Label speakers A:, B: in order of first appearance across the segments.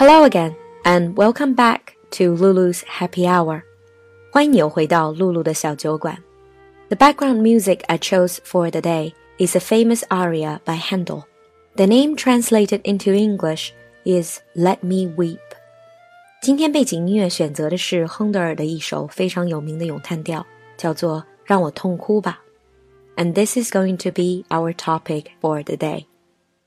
A: Hello again, and welcome back to Lulu's Happy Hour. 欢迎你又回到露露的小酒馆。The background music I chose for the day is a famous aria by Handel. The name translated into English is "Let Me Weep." 今天背景音乐选择的是亨德尔的一首非常有名的咏叹调，叫做《让我痛哭吧》。And this is going to be our topic for the day.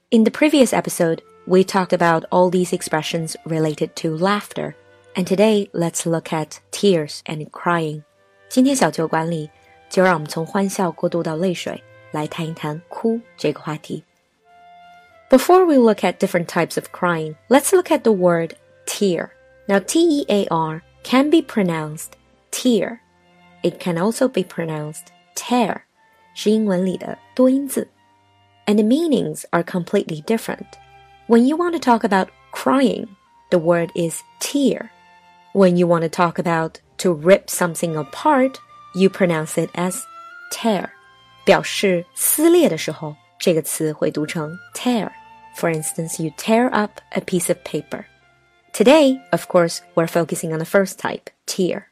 A: In the previous episode, we talked about all these expressions related to laughter and today, let's look at tears and crying. 今天小酒馆里，就让我们从欢笑过渡到泪水，来谈一谈哭这个话题。Before we look at different types of crying, let's look at the word tear. Now, T-E-A-R can be pronounced tear. It can also be pronounced tear. 是英文里的多音字。And the meanings are completely different. When you want to talk about crying, the word is tear. When you want to talk about to rip something apart, you pronounce it as tear. 表示撕裂的时候，这个词会读成 tear. For instance, you tear up a piece of paper. Today, of course, we're focusing on the first type, tear.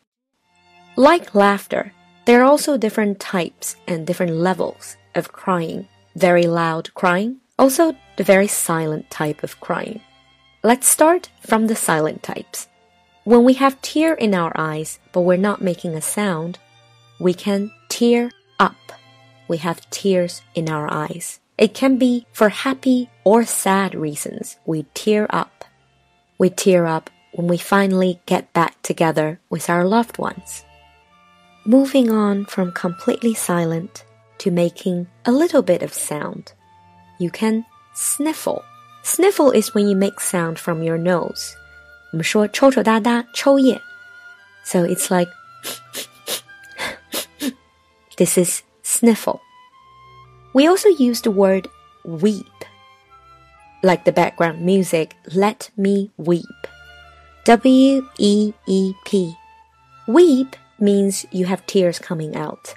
A: Like laughter, there are also different types and different levels of crying. Very loud crying, also the very silent type of crying. Let's start from the silent types. When we have tear in our eyes, but we're not making a sound, we can tear up. We have tears in our eyes. It can be for happy or sad reasons. We tear up. We tear up when we finally get back together with our loved ones. Moving on from completely silent to making a little bit of sound. You can sniffle. Sniffle is when you make sound from your nose. 我们说抽抽搭搭抽噎，so it's like this is sniffle. We also use the word weep, like the background music "Let Me Weep." W E E P. Weep means you have tears coming out.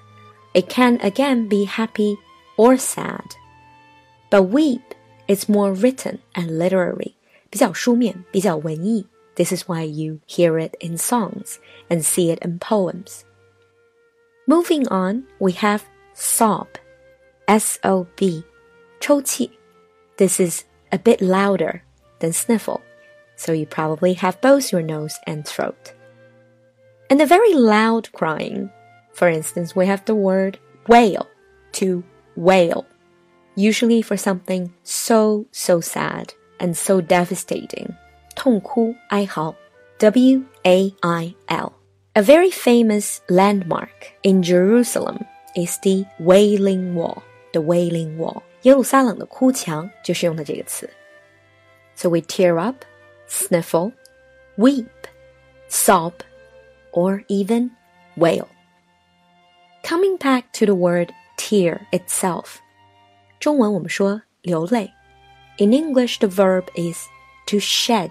A: It can again be happy or sad. But weep is more written and literary. 比较书面，比较文艺。this is why you hear it in songs and see it in poems. Moving on, we have sob. S-O-B. 抽泣. This is a bit louder than sniffle, so you probably have both your nose and throat. And the very loud crying, for instance, we have the word wail, to wail, usually for something so, so sad and so devastating 痛哭哀嚎，W A I L. A very famous landmark in Jerusalem is the Wailing Wall. The Wailing Wall. 耶路撒冷的哭墙就是用的这个词。So we tear up, sniffle, weep, sob, or even wail. Coming back to the word tear itself. 中文我们说流泪。In English, the verb is to shed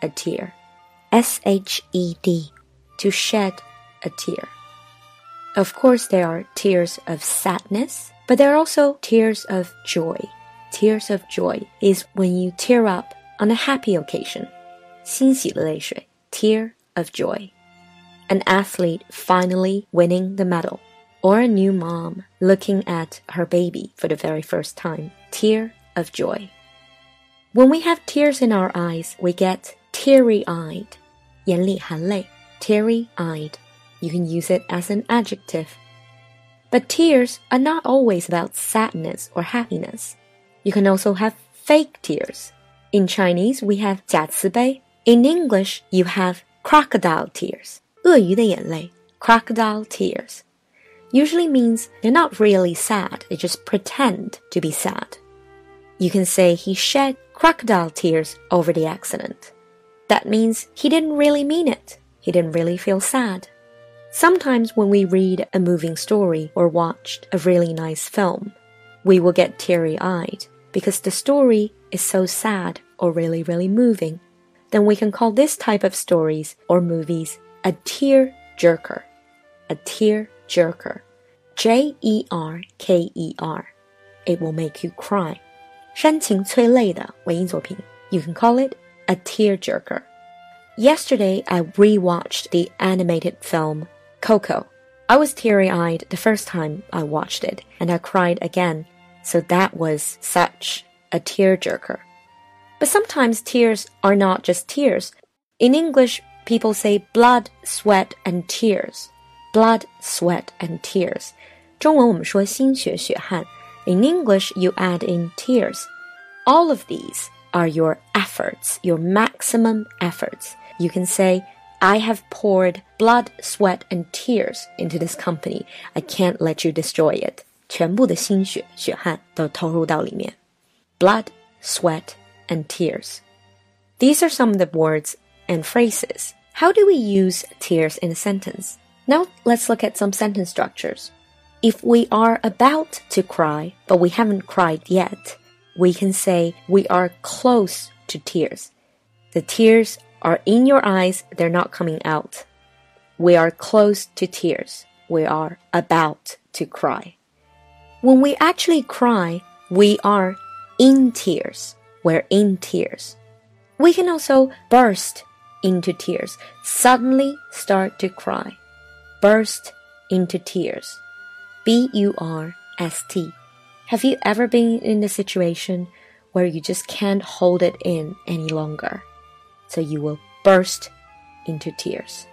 A: a tear. S H E D, to shed a tear. Of course, there are tears of sadness, but there are also tears of joy. Tears of joy is when you tear up on a happy occasion. 欣喜的泪水, tear of joy. An athlete finally winning the medal, or a new mom looking at her baby for the very first time. Tear of joy. When we have tears in our eyes, we get teary-eyed, 眼里含泪, teary-eyed. You can use it as an adjective. But tears are not always about sadness or happiness. You can also have fake tears. In Chinese, we have 假慈悲. In English, you have crocodile tears. 鳄鱼的眼泪, crocodile tears. Usually means they're not really sad, they just pretend to be sad. You can say he shed crocodile tears over the accident. That means he didn't really mean it. He didn't really feel sad. Sometimes when we read a moving story or watched a really nice film, we will get teary eyed because the story is so sad or really, really moving. Then we can call this type of stories or movies a tear jerker. A tear jerker. J E R K E R. It will make you cry. 煽情催泪的文艺作品，you can call it a tearjerker. Yesterday, I rewatched the animated film Coco. I was teary eyed the first time I watched it, and I cried again, so that was such a tearjerker. But sometimes tears are not just tears. In English, people say blood, sweat, and tears. Blood, sweat, and tears. 中文我们说心血血汗. In English, you add in tears. All of these are your efforts, your maximum efforts. You can say, I have poured blood, sweat, and tears into this company. I can't let you destroy it. 全部的心血血汗都投入到里面。Blood, sweat, and tears. These are some of the words and phrases. How do we use tears in a sentence? Now let's look at some sentence structures. If we are about to cry, but we haven't cried yet, we can say we are close to tears. The tears are in your eyes, they're not coming out. We are close to tears. We are about to cry. When we actually cry, we are in tears. We're in tears. We can also burst into tears, suddenly start to cry, burst into tears. B U R S T. Have you ever been in a situation where you just can't hold it in any longer? So you will burst into tears.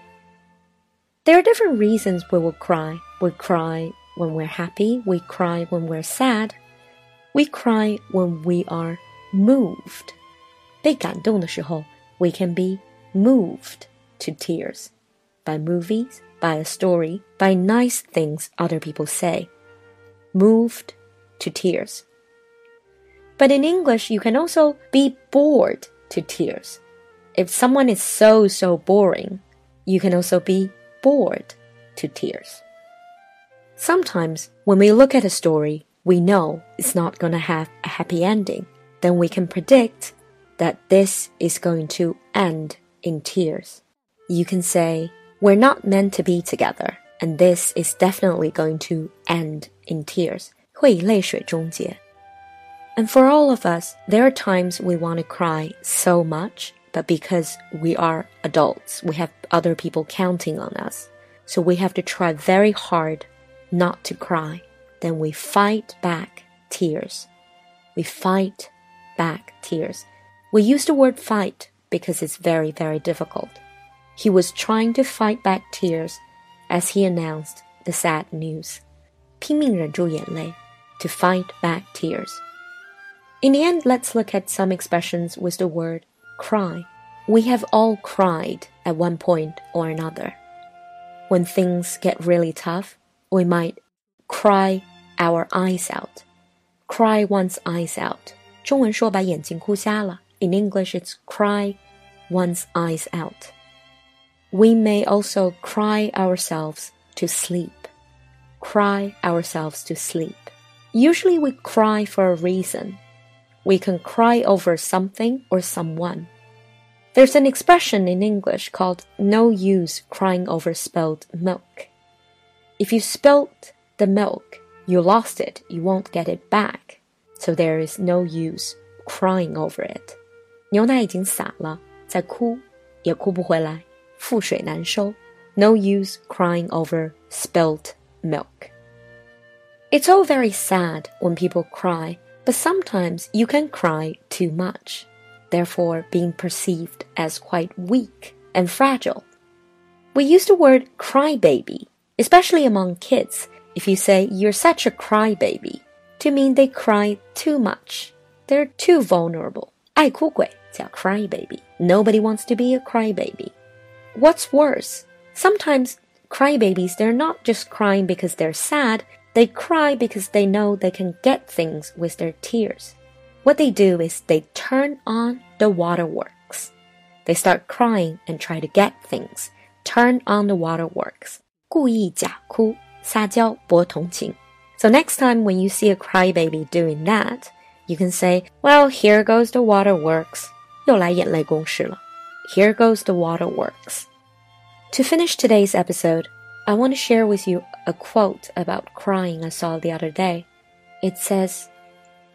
A: There are different reasons we will cry. We cry when we're happy, we cry when we're sad, we cry when we are moved. 被感动的时候, we can be moved to tears by movies, by a story, by nice things other people say. Moved to tears. But in English, you can also be bored to tears. If someone is so, so boring, you can also be bored to tears. Sometimes, when we look at a story, we know it's not going to have a happy ending. Then we can predict that this is going to end in tears. You can say, We're not meant to be together, and this is definitely going to end in tears. 会以泪水终结. And for all of us, there are times we want to cry so much, but because we are adults, we have other people counting on us. So we have to try very hard not to cry. Then we fight back tears. We fight back tears. We use the word fight because it's very, very difficult. He was trying to fight back tears as he announced the sad news. 拼命忍住眼泪 to fight back tears. In the end, let's look at some expressions with the word cry. We have all cried at one point or another. When things get really tough, we might cry our eyes out. Cry one's eyes out. 中文说把眼睛哭瞎了. In English, it's cry one's eyes out. We may also cry ourselves to sleep. Cry ourselves to sleep. Usually we cry for a reason. We can cry over something or someone. There's an expression in English called no use crying over spilled milk. If you spilled the milk, you lost it, you won't get it back. So there is no use crying over it. 牛奶已经洒了，再哭也哭不回来， 覆水难收。No use crying over spilt milk. It's all very sad when people cry, but sometimes you can cry too much, therefore being perceived as quite weak and fragile. We use the word crybaby, especially among kids, if you say you're such a crybaby, to mean they cry too much. They're too vulnerable. 爱哭鬼叫 crybaby. Nobody wants to be a crybaby. What's worse, sometimes crybabies, they're not just crying because they're sad, they cry because they know they can get things with their tears. What they do is they turn on the waterworks. They start crying and try to get things. Turn on the waterworks. 故意假哭,撒娇博同情. So next time when you see a crybaby doing that, you can say, well, here goes the waterworks. 又来眼泪攻势了。Here goes the waterworks. To finish today's episode, I want to share with you a quote about crying I saw the other day. It says,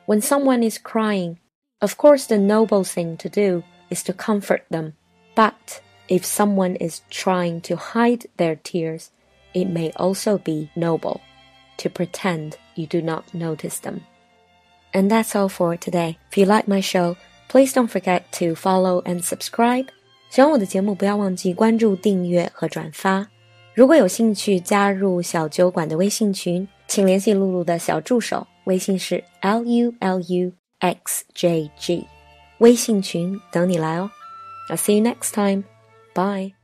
A: When someone is crying, of course the noble thing to do is to comfort them. But if someone is trying to hide their tears, it may also be noble to pretend you do not notice them. And that's all for today. If you like my show, please don't forget to follow and subscribe. 喜欢我的节目，不要忘记关注、订阅和转发。如果有兴趣加入小酒馆的微信群，请联系露露的小助手，微信是 l u l u x j g，微信群等你来哦。I'll see you next time. Bye.